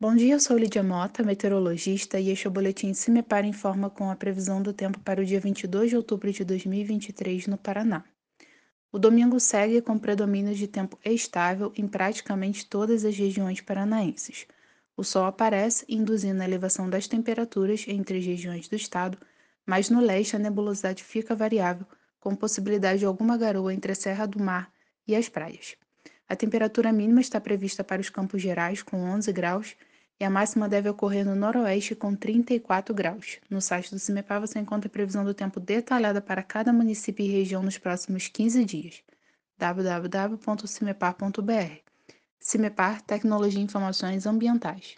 Bom dia, eu sou Lídia Mota, meteorologista, e este é o boletim CIMEPAR informa com a previsão do tempo para o dia 22 de outubro de 2023 no Paraná. O domingo segue com predomínio de tempo estável em praticamente todas as regiões paranaenses. O sol aparece, induzindo a elevação das temperaturas entre as regiões do estado, mas no leste a nebulosidade fica variável, com possibilidade de alguma garoa entre a Serra do Mar e as praias. A temperatura mínima está prevista para os Campos Gerais, com 11 graus, e a máxima deve ocorrer no noroeste, com 34 graus. No site do CIMEPAR você encontra a previsão do tempo detalhada para cada município e região nos próximos 15 dias. www.cimepar.br CIMEPAR Tecnologia e Informações Ambientais.